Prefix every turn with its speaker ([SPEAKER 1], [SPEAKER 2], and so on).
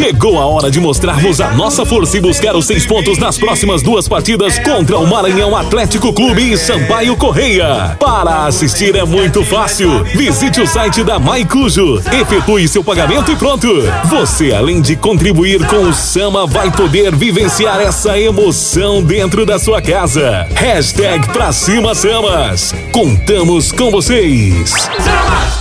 [SPEAKER 1] Chegou a hora de mostrarmos a nossa força e buscar os seis pontos nas próximas duas partidas contra o Maranhão Atlético Clube e Sampaio Correia. Para assistir é muito fácil. Visite o site da Maicujo, efetue seu pagamento e pronto. Você, além de contribuir com o Sama, vai poder vivenciar essa emoção dentro da sua casa. Hashtag pra cima Samas. Contamos com vocês.
[SPEAKER 2] Samas!